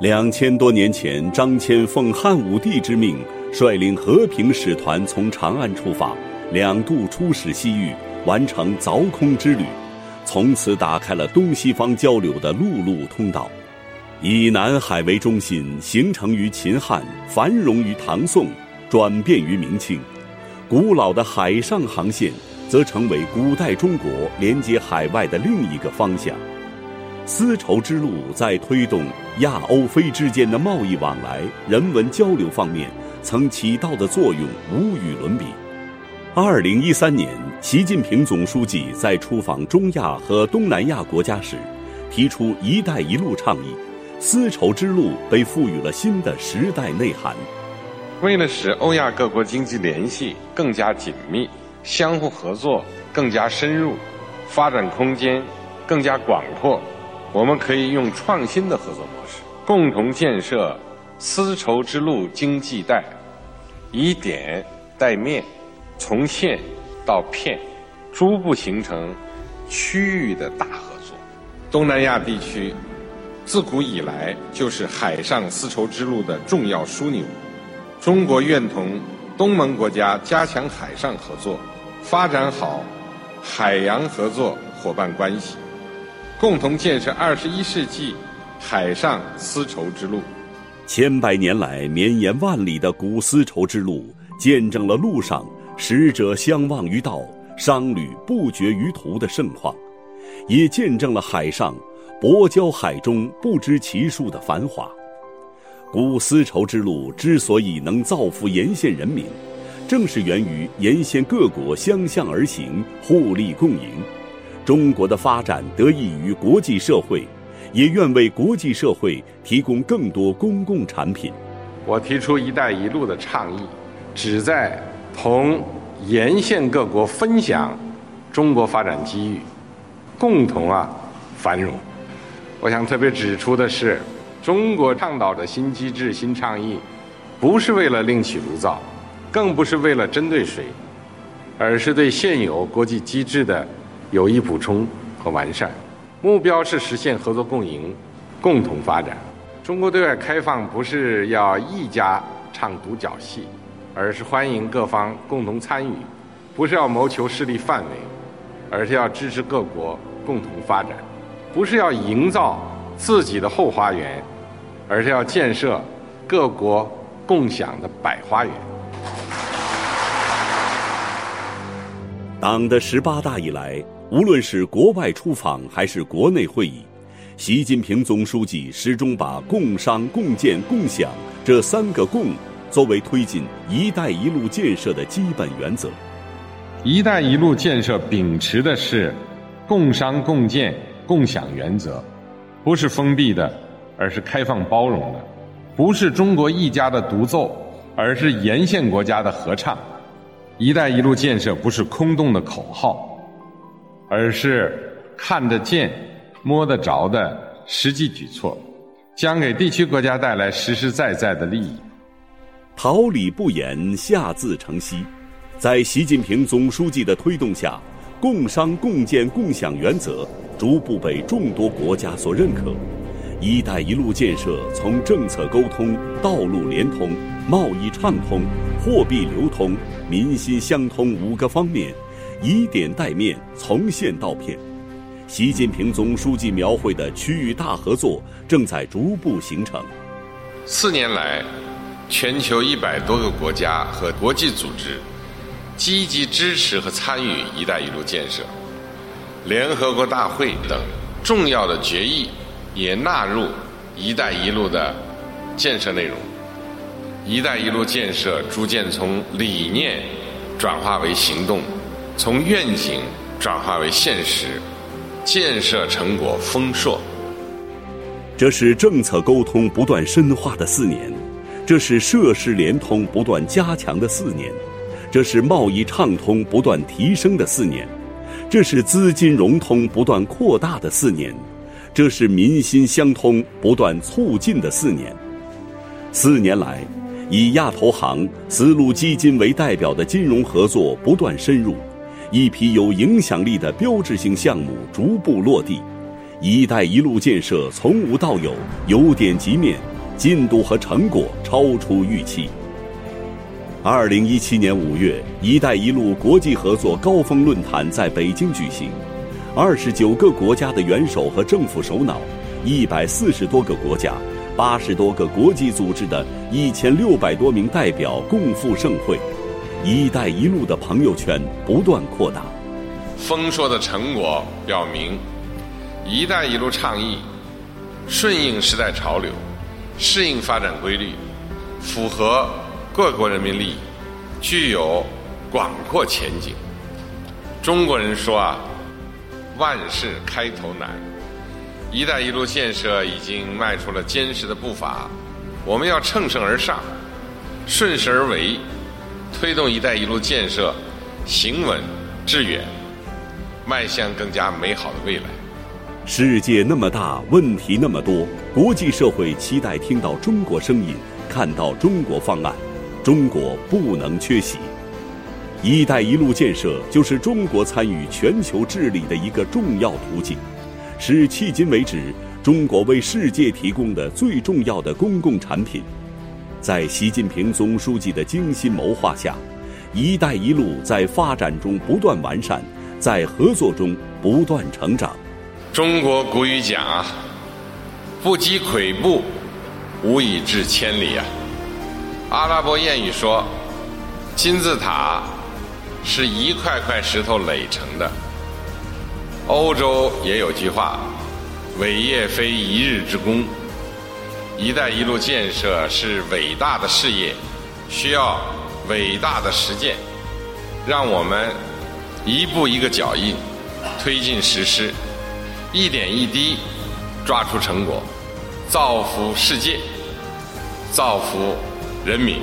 两千多年前，张骞奉汉武帝之命，率领和平使团从长安出发，两度出使西域，完成凿空之旅，从此打开了东西方交流的陆路通道。以南海为中心，形成于秦汉，繁荣于唐宋，转变于明清。古老的海上航线，则成为古代中国连接海外的另一个方向。丝绸之路在推动亚欧非之间的贸易往来、人文交流方面，曾起到的作用无与伦比。二零一三年，习近平总书记在出访中亚和东南亚国家时，提出“一带一路”倡议，丝绸之路被赋予了新的时代内涵。为了使欧亚各国经济联系更加紧密，相互合作更加深入，发展空间更加广阔。我们可以用创新的合作模式，共同建设丝绸之路经济带，以点带面，从线到片，逐步形成区域的大合作。东南亚地区自古以来就是海上丝绸之路的重要枢纽。中国愿同东盟国家加强海上合作，发展好海洋合作伙伴关系。共同建设二十一世纪海上丝绸之路。千百年来绵延万里的古丝绸之路，见证了路上使者相望于道，商旅不绝于途的盛况，也见证了海上薄交海中不知其数的繁华。古丝绸之路之所以能造福沿线人民，正是源于沿线各国相向而行，互利共赢。中国的发展得益于国际社会，也愿为国际社会提供更多公共产品。我提出“一带一路”的倡议，旨在同沿线各国分享中国发展机遇，共同啊繁荣。我想特别指出的是，中国倡导的新机制、新倡议，不是为了另起炉灶，更不是为了针对谁，而是对现有国际机制的。有益补充和完善，目标是实现合作共赢、共同发展。中国对外开放不是要一家唱独角戏，而是欢迎各方共同参与；不是要谋求势力范围，而是要支持各国共同发展；不是要营造自己的后花园，而是要建设各国共享的百花园。党的十八大以来。无论是国外出访还是国内会议，习近平总书记始终把共商共建共享这三个“共”作为推进“一带一路”建设的基本原则。“一带一路”建设秉持的是共商共建共享原则，不是封闭的，而是开放包容的；不是中国一家的独奏，而是沿线国家的合唱。“一带一路”建设不是空洞的口号。而是看得见、摸得着的实际举措，将给地区国家带来实实在在的利益。桃李不言，下自成蹊。在习近平总书记的推动下，共商共建共享原则逐步被众多国家所认可。“一带一路”建设从政策沟通、道路连通、贸易畅通、货币流通、民心相通五个方面。以点带面，从线到片，习近平总书记描绘的区域大合作正在逐步形成。四年来，全球一百多个国家和国际组织积极支持和参与“一带一路”建设，联合国大会等重要的决议也纳入“一带一路”的建设内容。“一带一路”建设逐渐从理念转化为行动。从愿景转化为现实，建设成果丰硕。这是政策沟通不断深化的四年，这是设施联通不断加强的四年，这是贸易畅通不断提升的四年，这是资金融通不断扩大的四年，这是民心相通不断促进的四年。四年来，以亚投行、丝路基金为代表的金融合作不断深入。一批有影响力的标志性项目逐步落地，“一带一路”建设从无到有，由点及面，进度和成果超出预期。二零一七年五月，“一带一路”国际合作高峰论坛在北京举行，二十九个国家的元首和政府首脑，一百四十多个国家、八十多个国际组织的一千六百多名代表共赴盛会，“一带一路”的朋友圈不断扩大。丰硕的成果表明，“一带一路”倡议顺应时代潮流，适应发展规律，符合。各国人民利益具有广阔前景。中国人说啊，万事开头难。“一带一路”建设已经迈出了坚实的步伐，我们要乘胜而上，顺势而为，推动“一带一路”建设行稳致远，迈向更加美好的未来。世界那么大，问题那么多，国际社会期待听到中国声音，看到中国方案。中国不能缺席，“一带一路”建设就是中国参与全球治理的一个重要途径，是迄今为止中国为世界提供的最重要的公共产品。在习近平总书记的精心谋划下，“一带一路”在发展中不断完善，在合作中不断成长。中国古语讲啊，“不积跬步，无以至千里”啊。阿拉伯谚语说：“金字塔是一块块石头垒成的。”欧洲也有句话：“伟业非一日之功。”“一带一路”建设是伟大的事业，需要伟大的实践。让我们一步一个脚印推进实施，一点一滴抓出成果，造福世界，造福。人民。